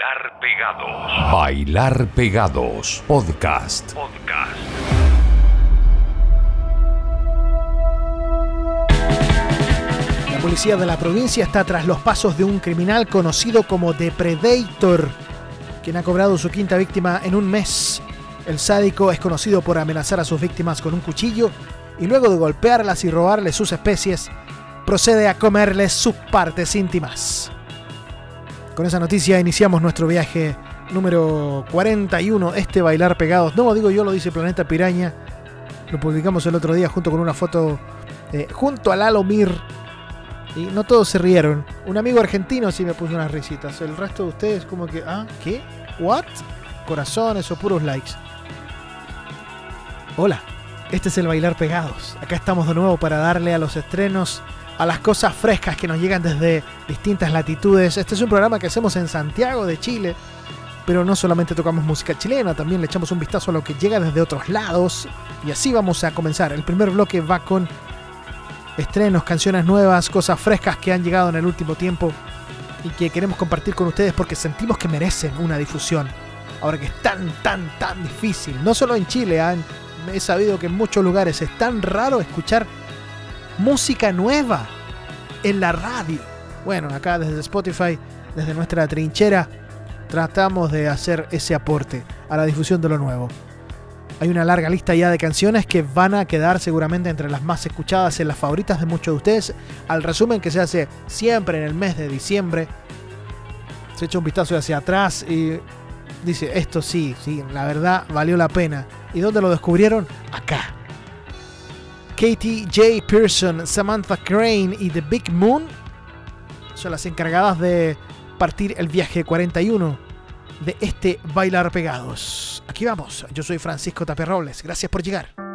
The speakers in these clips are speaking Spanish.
Bailar Pegados. Bailar Pegados. Podcast. Podcast. La policía de la provincia está tras los pasos de un criminal conocido como The Predator, quien ha cobrado su quinta víctima en un mes. El sádico es conocido por amenazar a sus víctimas con un cuchillo y luego de golpearlas y robarles sus especies, procede a comerles sus partes íntimas. Con esa noticia iniciamos nuestro viaje número 41, este bailar pegados. No lo digo yo, lo dice Planeta Piraña. Lo publicamos el otro día junto con una foto eh, junto al Alomir. Y no todos se rieron. Un amigo argentino sí me puso unas risitas. El resto de ustedes como que, ah, ¿qué? ¿What? Corazones o puros likes. Hola, este es el Bailar Pegados. Acá estamos de nuevo para darle a los estrenos, a las cosas frescas que nos llegan desde distintas latitudes. Este es un programa que hacemos en Santiago de Chile, pero no solamente tocamos música chilena, también le echamos un vistazo a lo que llega desde otros lados. Y así vamos a comenzar. El primer bloque va con estrenos, canciones nuevas, cosas frescas que han llegado en el último tiempo y que queremos compartir con ustedes porque sentimos que merecen una difusión. Ahora que es tan, tan, tan difícil, no solo en Chile, he sabido que en muchos lugares es tan raro escuchar música nueva en la radio. Bueno, acá desde Spotify, desde nuestra trinchera, tratamos de hacer ese aporte a la difusión de lo nuevo. Hay una larga lista ya de canciones que van a quedar seguramente entre las más escuchadas en las favoritas de muchos de ustedes. Al resumen que se hace siempre en el mes de diciembre, se echa un vistazo hacia atrás y dice, esto sí, sí, la verdad valió la pena. ¿Y dónde lo descubrieron? Acá. Katie J. Pearson, Samantha Crane y The Big Moon son las encargadas de partir el viaje 41 de este Bailar Pegados. Aquí vamos, yo soy Francisco Taperrobles, gracias por llegar.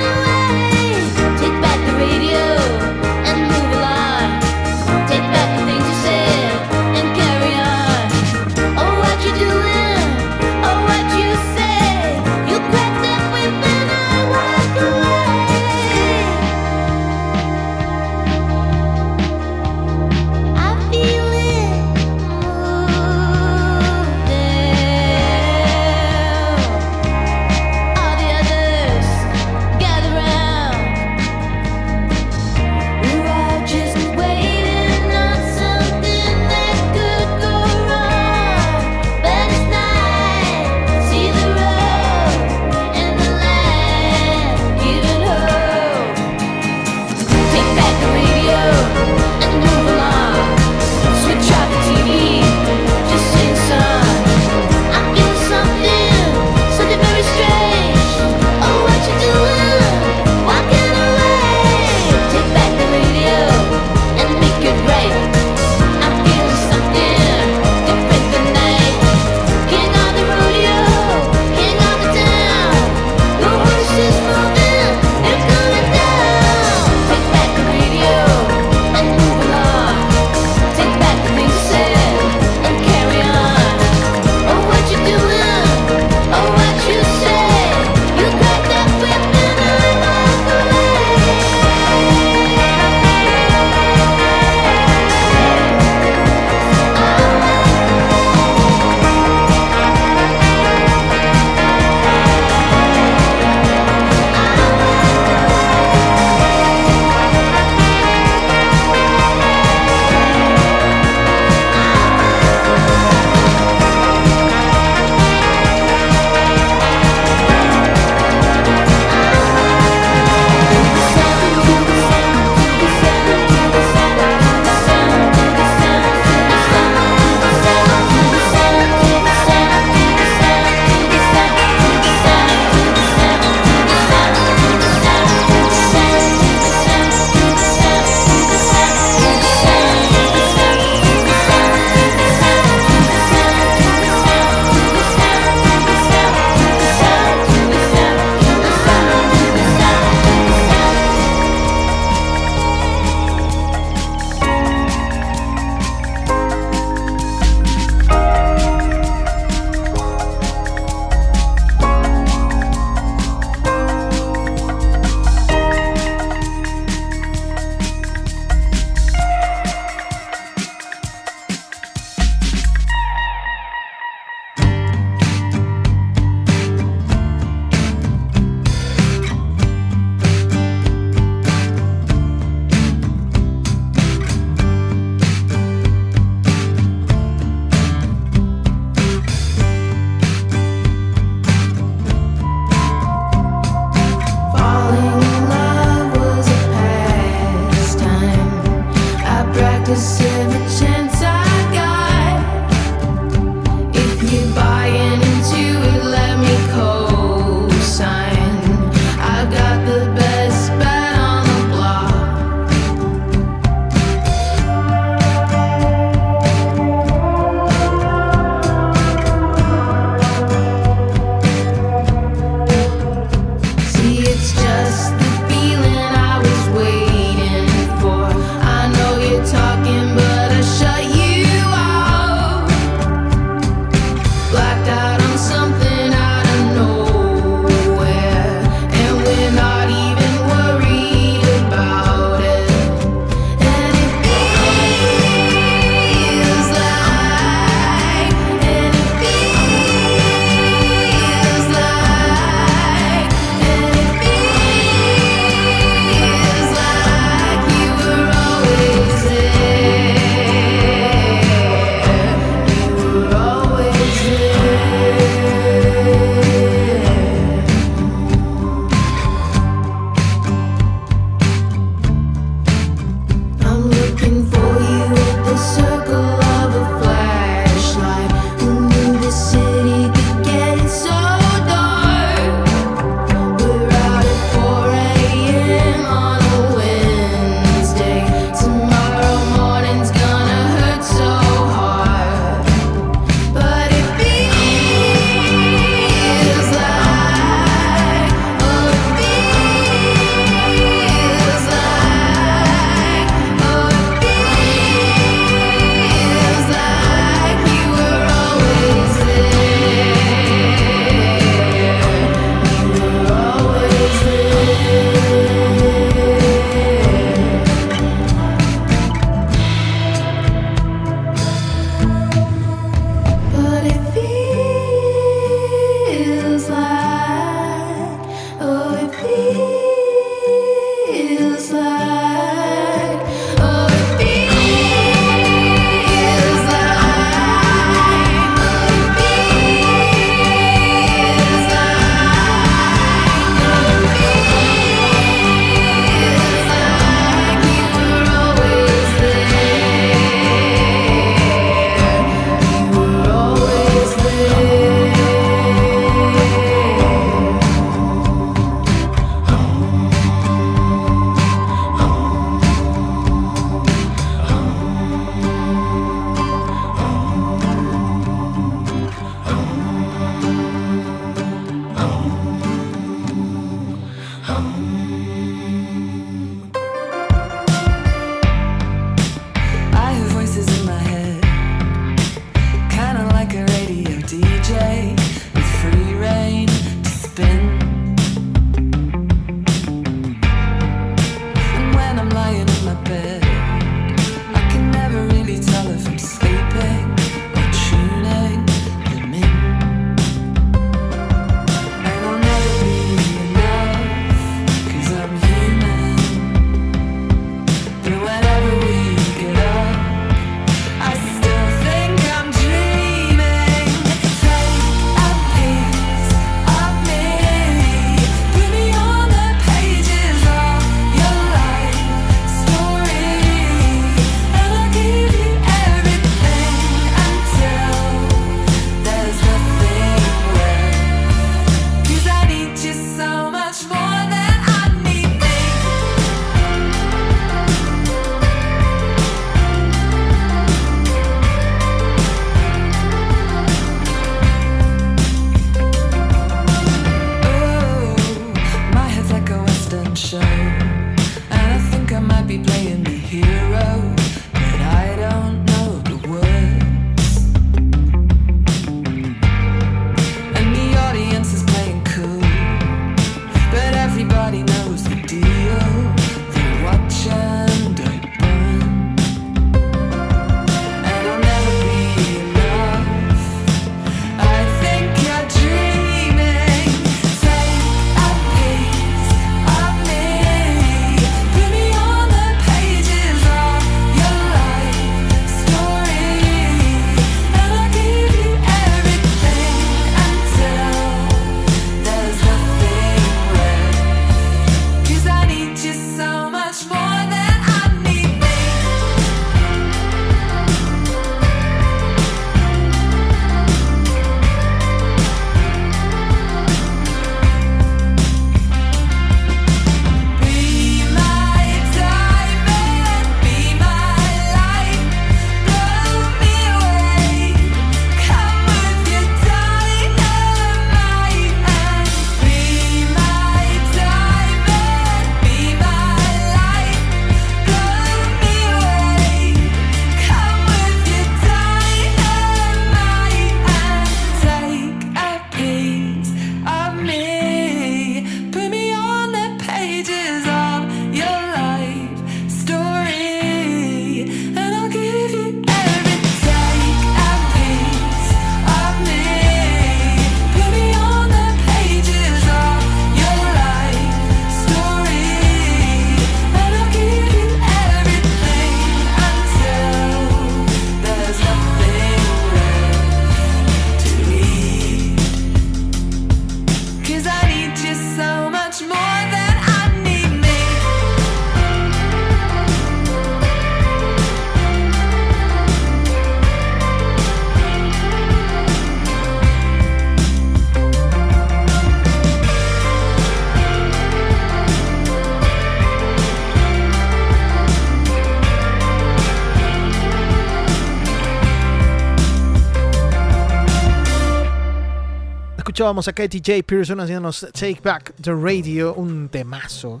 Escuchábamos a Katie J. Pearson haciéndonos Take Back the Radio, un temazo.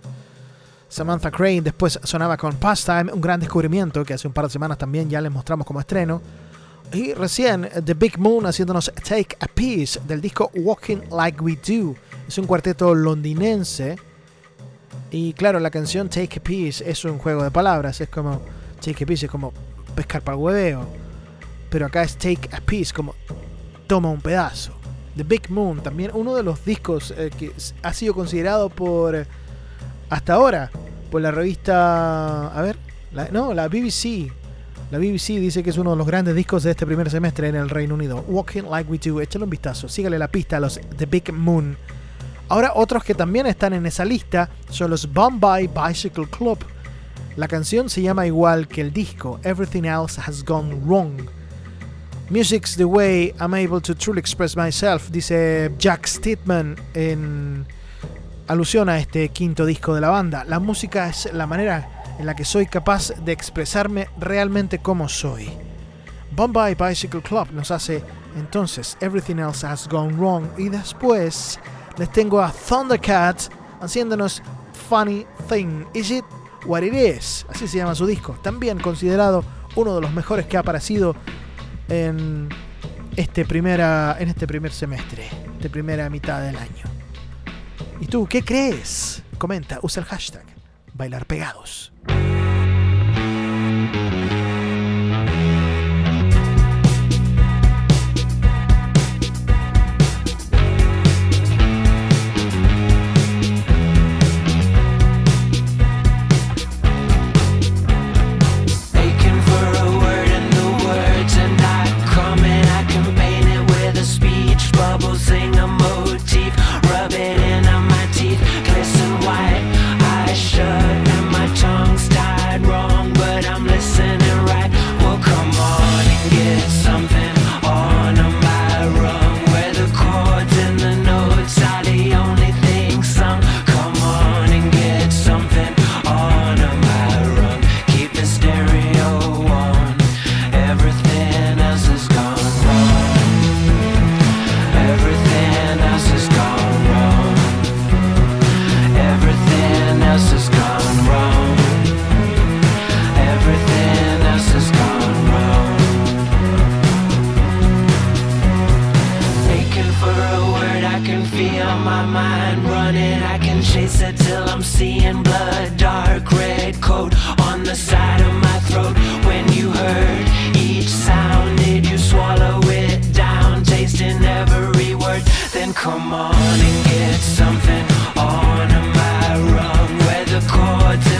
Samantha Crane después sonaba con Pastime, un gran descubrimiento que hace un par de semanas también ya les mostramos como estreno. Y recién The Big Moon haciéndonos Take a Piece del disco Walking Like We Do. Es un cuarteto londinense. Y claro, la canción Take a Piece es un juego de palabras. Es como Take a Piece, es como pescar para el hueveo. Pero acá es Take a Piece, como toma un pedazo. The Big Moon, también uno de los discos eh, que ha sido considerado por, hasta ahora, por la revista, a ver, no, la BBC. La BBC dice que es uno de los grandes discos de este primer semestre en el Reino Unido. Walking Like We Do, échale un vistazo, sígale la pista a los The Big Moon. Ahora otros que también están en esa lista son los Bombay Bicycle Club. La canción se llama igual que el disco, Everything Else Has Gone Wrong. Music's the way I'm able to truly express myself, dice Jack Stidman en alusión a este quinto disco de la banda. La música es la manera en la que soy capaz de expresarme realmente como soy. Bombay Bicycle Club nos hace entonces Everything Else Has Gone Wrong y después les tengo a Thundercat haciéndonos Funny Thing. Is It What It Is? Así se llama su disco. También considerado uno de los mejores que ha aparecido en este, primera, en este primer semestre, de primera mitad del año. ¿Y tú qué crees? Comenta, usa el hashtag bailar pegados. morning, get something on my run where the chords.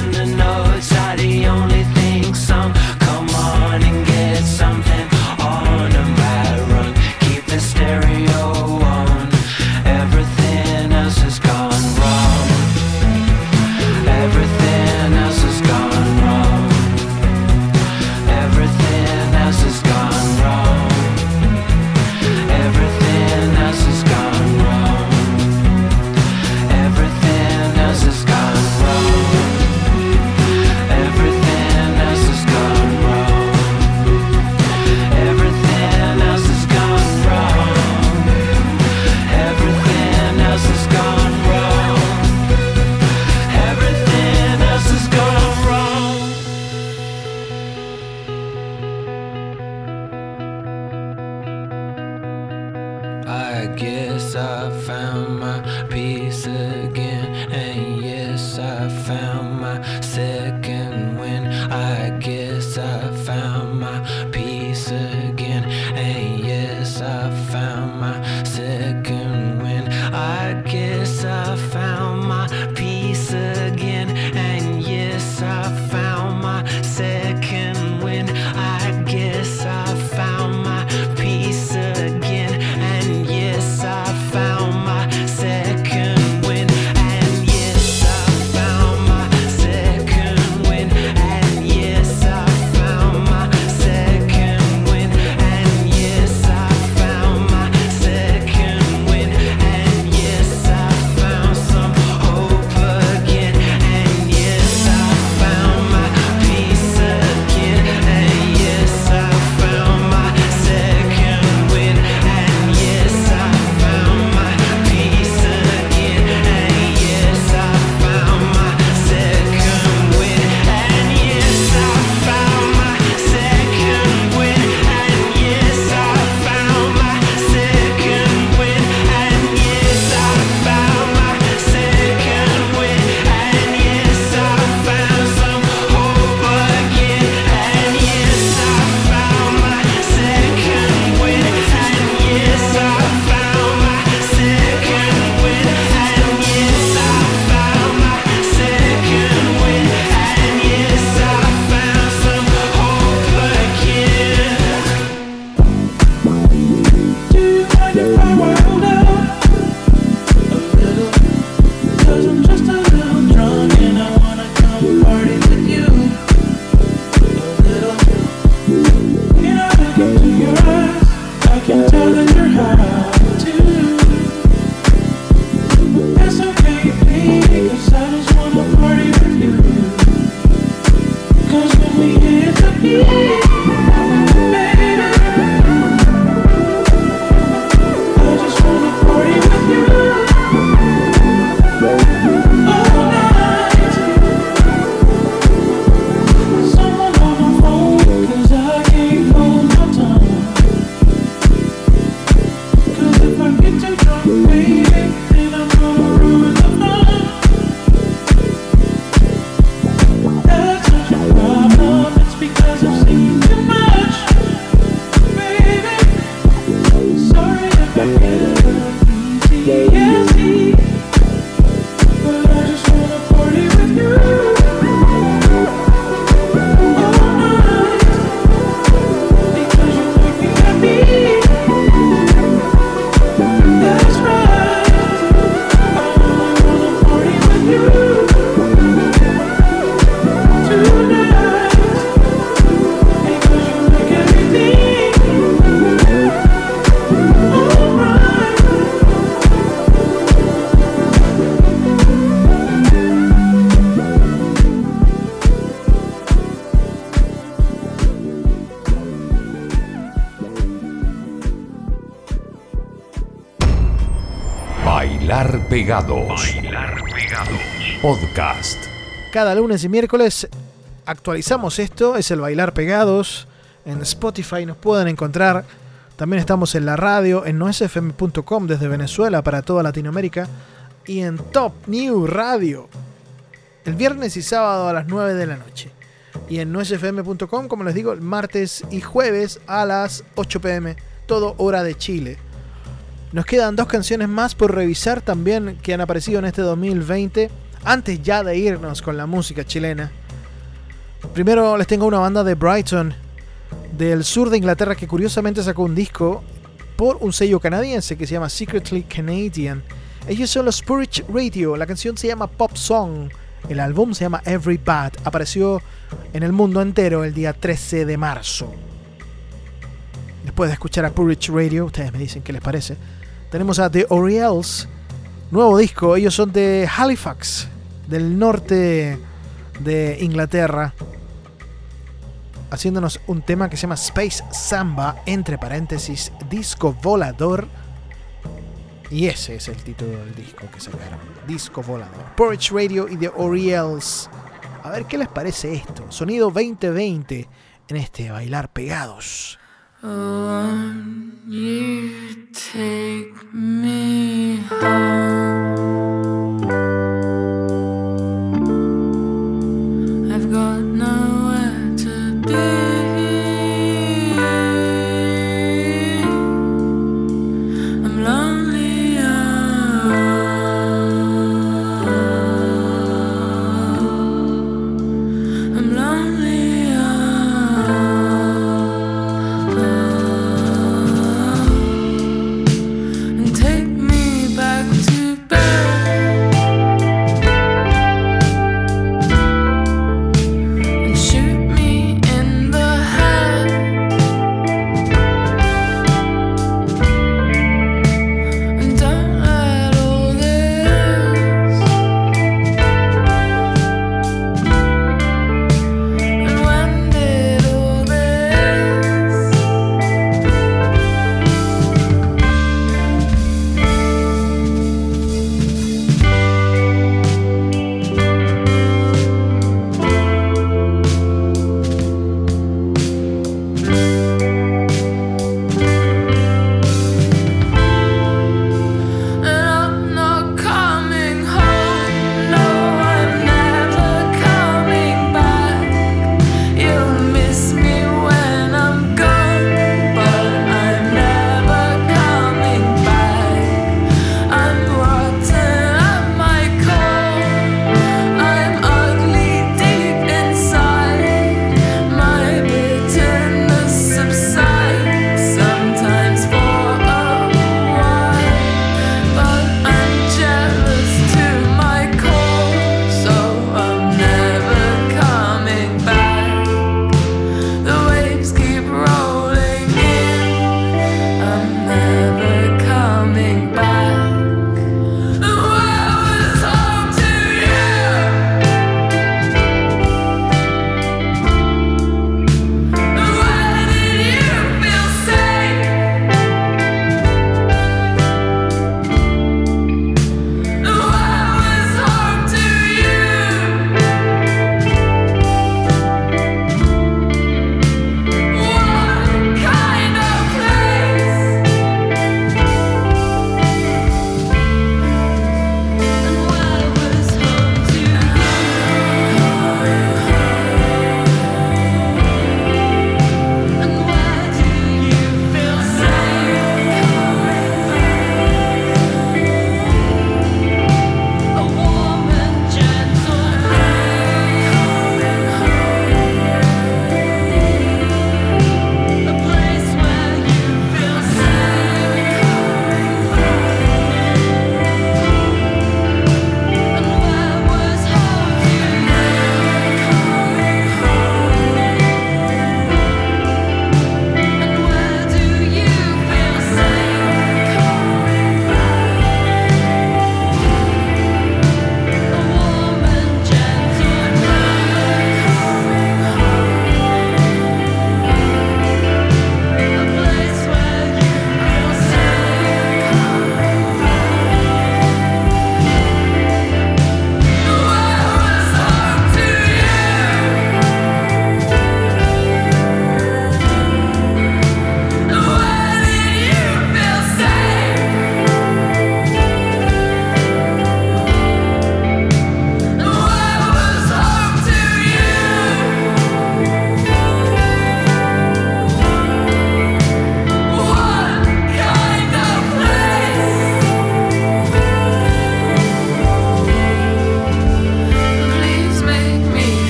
Pegados. Podcast. Cada lunes y miércoles actualizamos esto, es el Bailar Pegados. En Spotify nos pueden encontrar. También estamos en la radio, en nosfm.com desde Venezuela para toda Latinoamérica. Y en Top New Radio. El viernes y sábado a las 9 de la noche. Y en nosfm.com, como les digo, el martes y jueves a las 8 pm. Todo hora de Chile. Nos quedan dos canciones más por revisar también que han aparecido en este 2020. Antes ya de irnos con la música chilena. Primero les tengo una banda de Brighton, del sur de Inglaterra, que curiosamente sacó un disco por un sello canadiense que se llama Secretly Canadian. Ellos son los Spirit Radio, la canción se llama Pop Song, el álbum se llama Every Bad, apareció en el mundo entero el día 13 de marzo. Después de escuchar a Purich Radio, ustedes me dicen qué les parece. Tenemos a The Orioles, nuevo disco. Ellos son de Halifax, del norte de Inglaterra. Haciéndonos un tema que se llama Space Samba, entre paréntesis, disco volador. Y ese es el título del disco que sacaron. Disco volador. Porridge Radio y The Orioles. A ver qué les parece esto. Sonido 2020 en este bailar pegados. You take me home.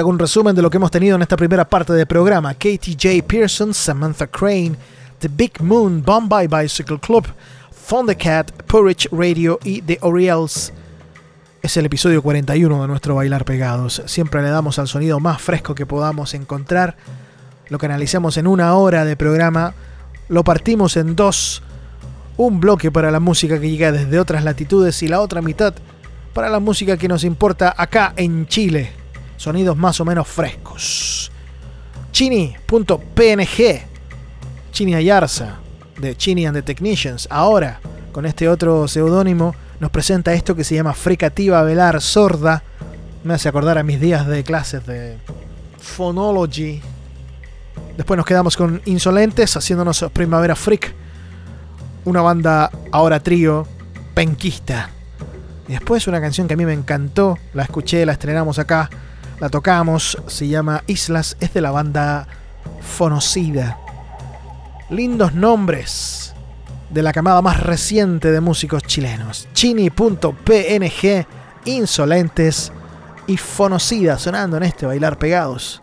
Hago un resumen de lo que hemos tenido en esta primera parte del programa. Katie J. Pearson, Samantha Crane, The Big Moon, Bombay Bicycle Club, Thundercat, Porridge Radio y The Orioles. Es el episodio 41 de nuestro Bailar Pegados. Siempre le damos al sonido más fresco que podamos encontrar. Lo que analizamos en una hora de programa. Lo partimos en dos. Un bloque para la música que llega desde otras latitudes y la otra mitad para la música que nos importa acá en Chile sonidos más o menos frescos. Chini.png, Chini Ayarza, de Chini and the Technicians, ahora con este otro seudónimo, nos presenta esto que se llama Fricativa Velar Sorda. Me hace acordar a mis días de clases de Phonology. Después nos quedamos con Insolentes haciéndonos Primavera Freak, una banda ahora trío penquista. Y después una canción que a mí me encantó, la escuché, la estrenamos acá, la tocamos, se llama Islas, es de la banda Fonocida. Lindos nombres de la camada más reciente de músicos chilenos. Chini.png, Insolentes y Fonocida sonando en este bailar pegados.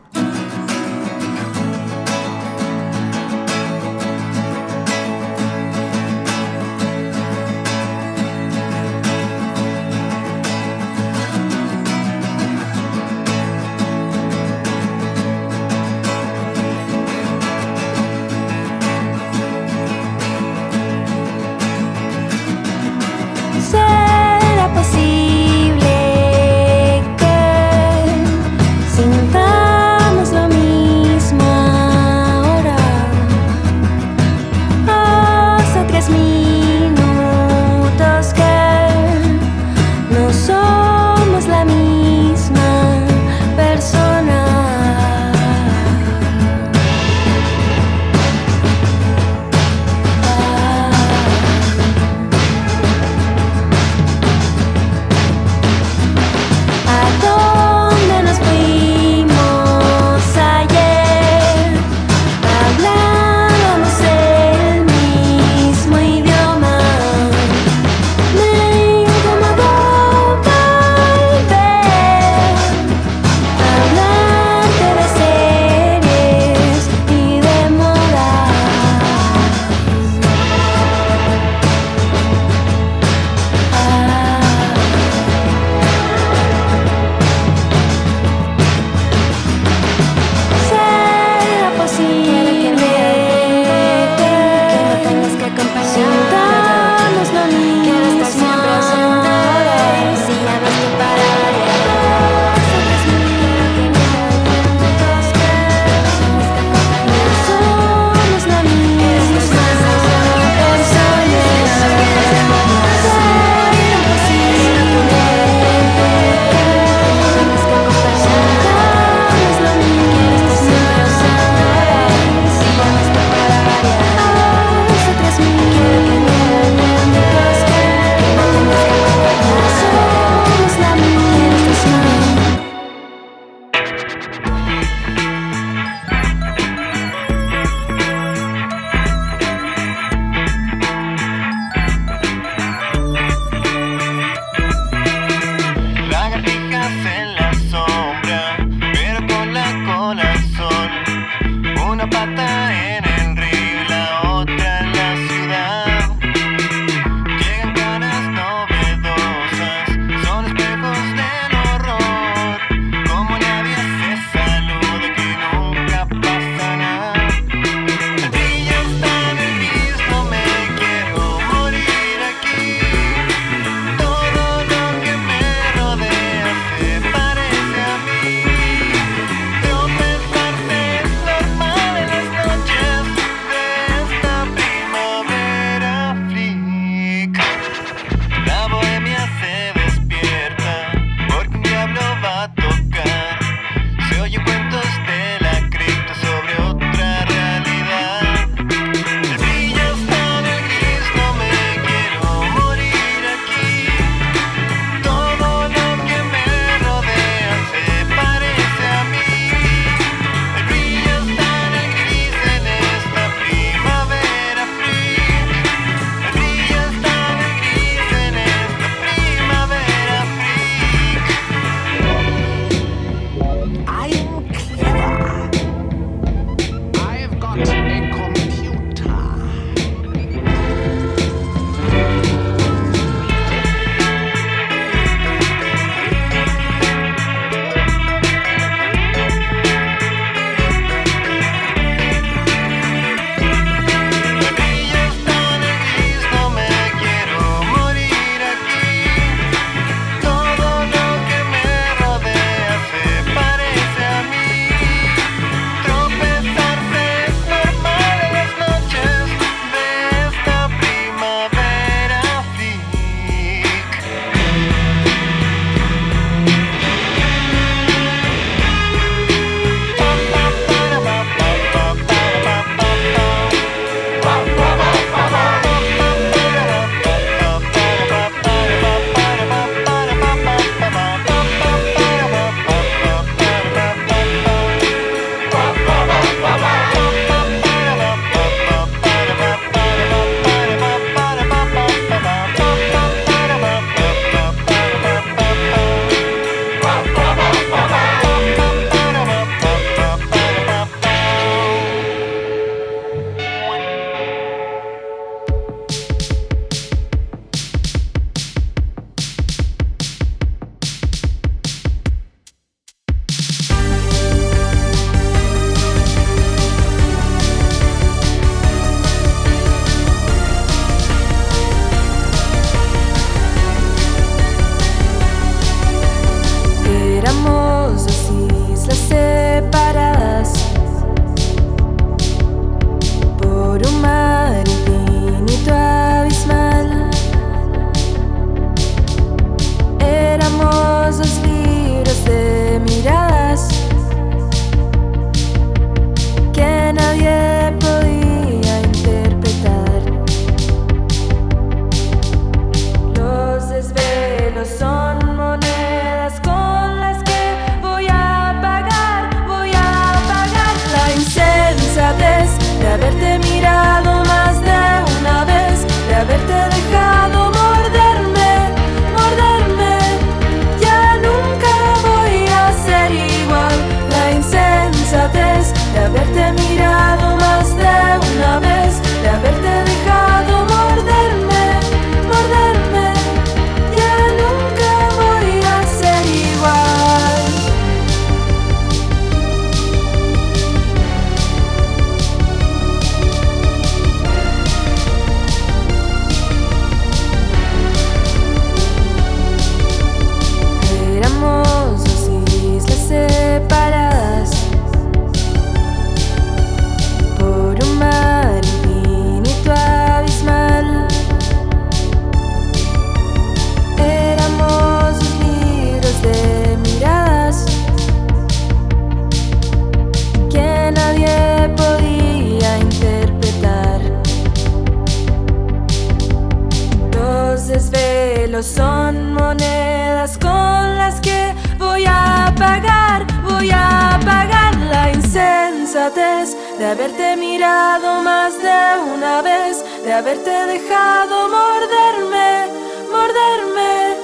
Haberte dejado morderme, morderme.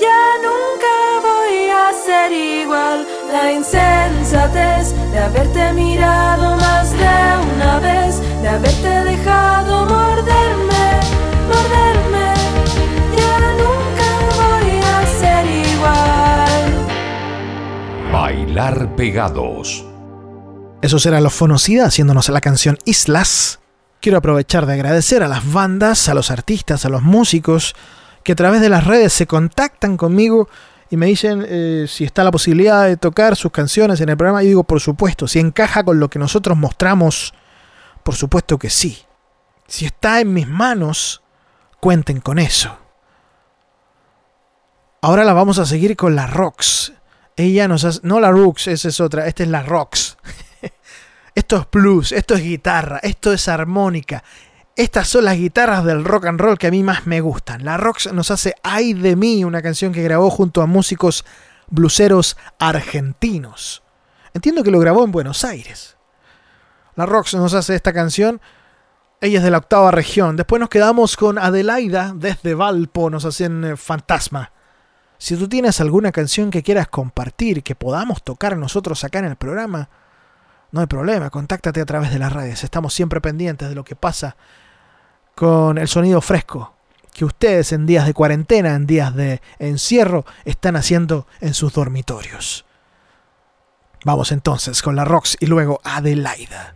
Ya nunca voy a ser igual, la insensatez de haberte mirado más de una vez, de haberte dejado morderme, morderme. Ya nunca voy a ser igual. Bailar pegados. Esos eran los Fonocida haciéndonos la canción Islas. Quiero aprovechar de agradecer a las bandas, a los artistas, a los músicos que a través de las redes se contactan conmigo y me dicen eh, si está la posibilidad de tocar sus canciones en el programa. Y digo, por supuesto, si encaja con lo que nosotros mostramos, por supuesto que sí. Si está en mis manos, cuenten con eso. Ahora la vamos a seguir con la Rocks. Ella nos hace... No la Rooks, esa es otra. Esta es la Rocks. Esto es blues, esto es guitarra, esto es armónica. Estas son las guitarras del rock and roll que a mí más me gustan. La Rocks nos hace Ay de mí, una canción que grabó junto a músicos bluseros argentinos. Entiendo que lo grabó en Buenos Aires. La Rocks nos hace esta canción. Ella es de la octava región. Después nos quedamos con Adelaida desde Valpo, nos hacen eh, Fantasma. Si tú tienes alguna canción que quieras compartir, que podamos tocar nosotros acá en el programa, no hay problema, contáctate a través de las redes. Estamos siempre pendientes de lo que pasa con el sonido fresco que ustedes en días de cuarentena, en días de encierro, están haciendo en sus dormitorios. Vamos entonces con la Rox y luego Adelaida.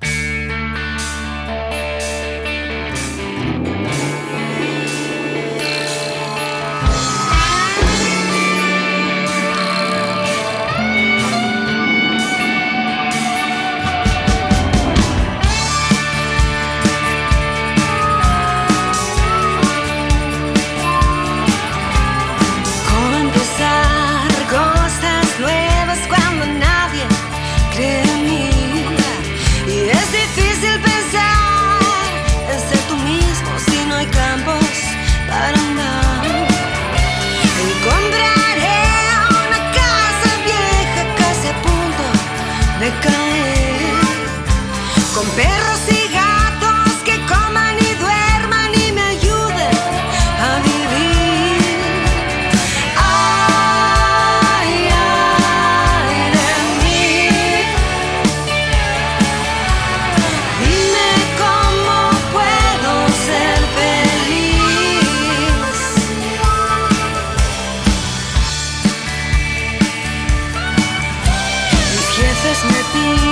Me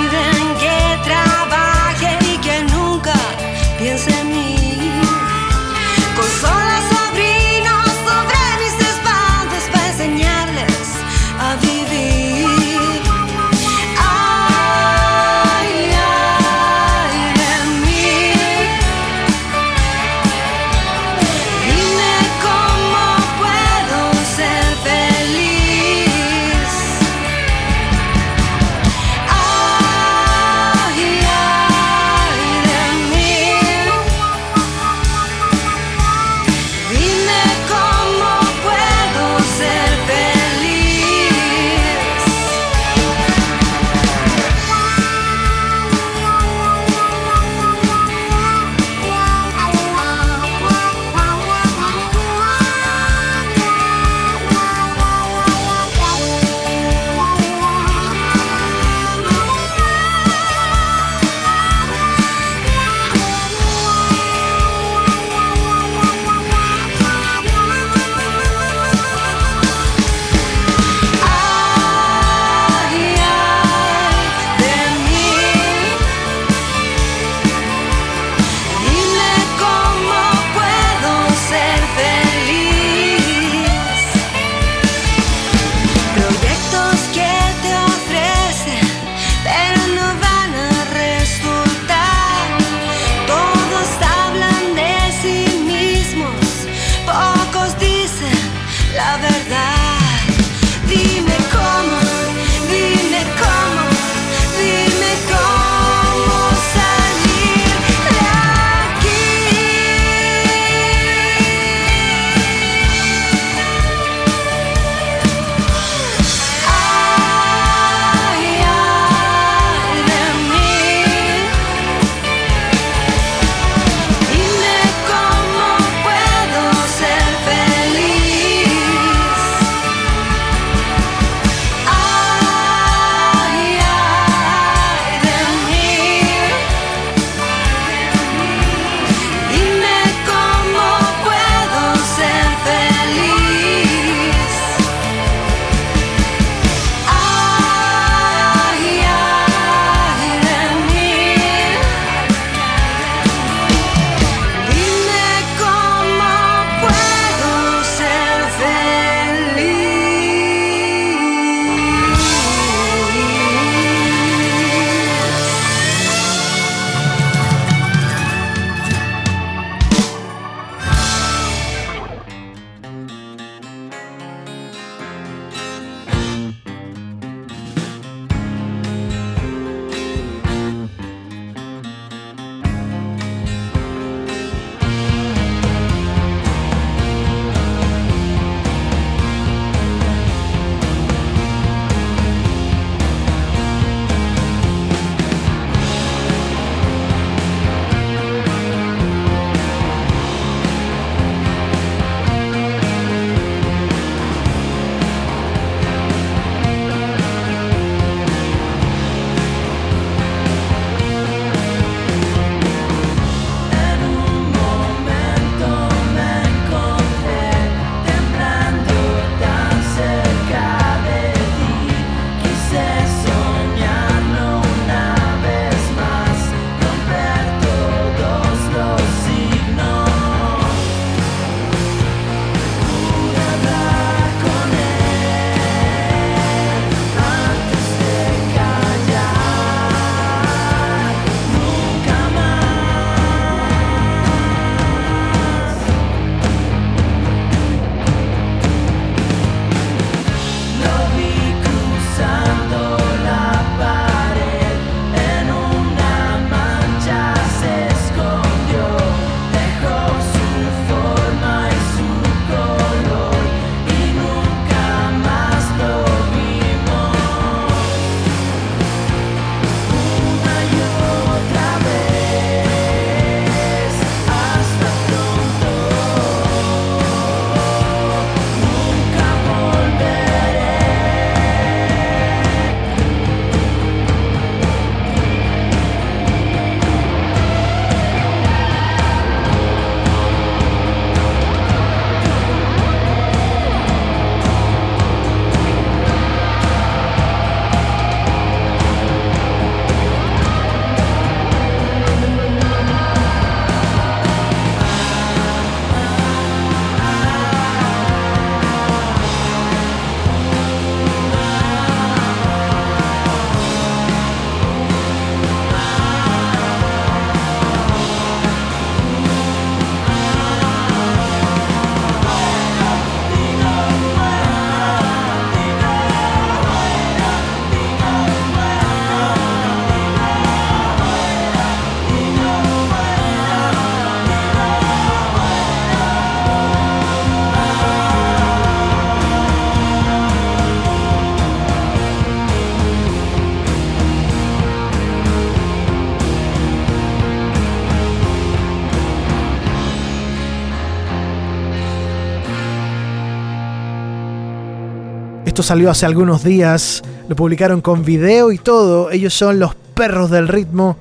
salió hace algunos días, lo publicaron con video y todo. Ellos son los perros del ritmo.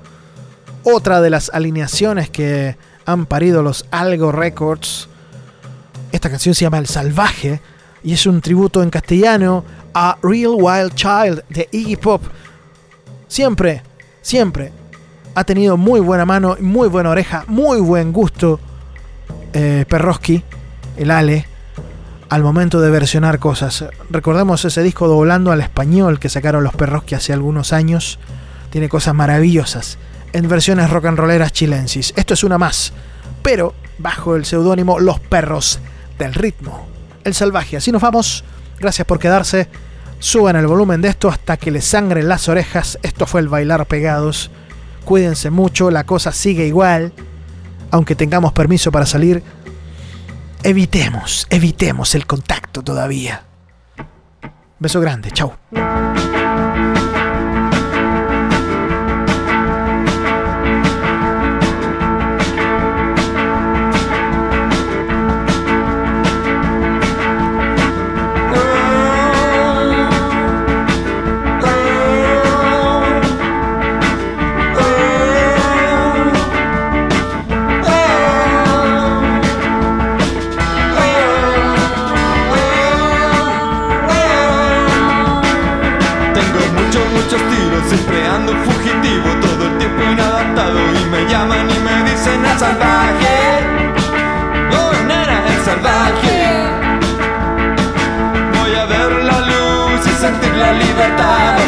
Otra de las alineaciones que han parido los Algo Records. Esta canción se llama El Salvaje y es un tributo en castellano a Real Wild Child de Iggy Pop. Siempre, siempre ha tenido muy buena mano, muy buena oreja, muy buen gusto eh, Perroski, el Ale, al momento de versionar cosas. Recordemos ese disco doblando al español que sacaron los Perroski hace algunos años. Tiene cosas maravillosas en versiones rock and rolleras chilensis. Esto es una más, pero bajo el seudónimo Los Perros del Ritmo. El Salvaje. Así nos vamos. Gracias por quedarse. Suban el volumen de esto hasta que les sangren las orejas. Esto fue el bailar pegados. Cuídense mucho, la cosa sigue igual. Aunque tengamos permiso para salir, evitemos, evitemos el contacto todavía. Beso grande,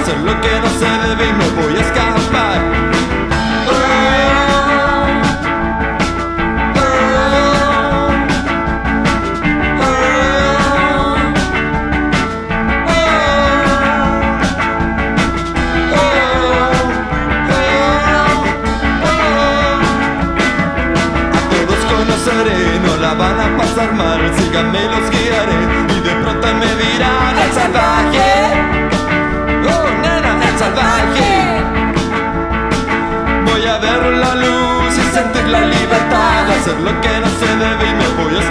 hacer lo que no se debe y no voy a escapar. van a pasar mal, síganme y los guiaré y de pronto me dirán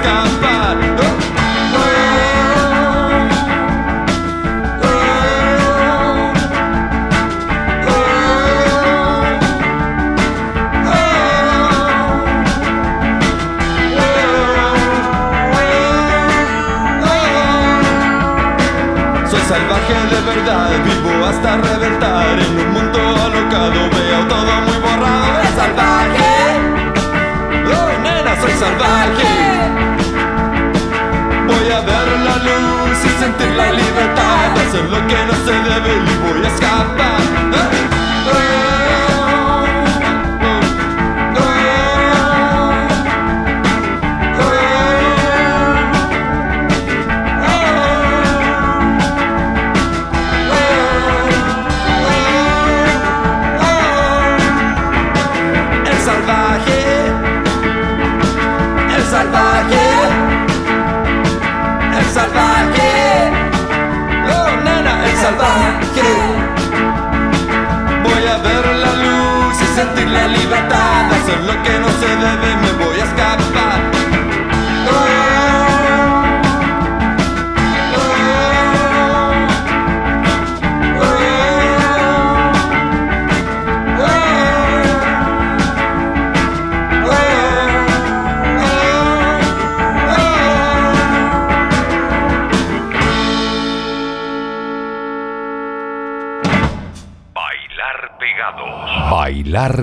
chau. Pegados.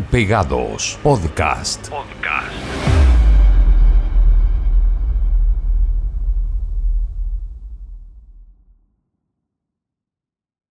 Pegados. Podcast.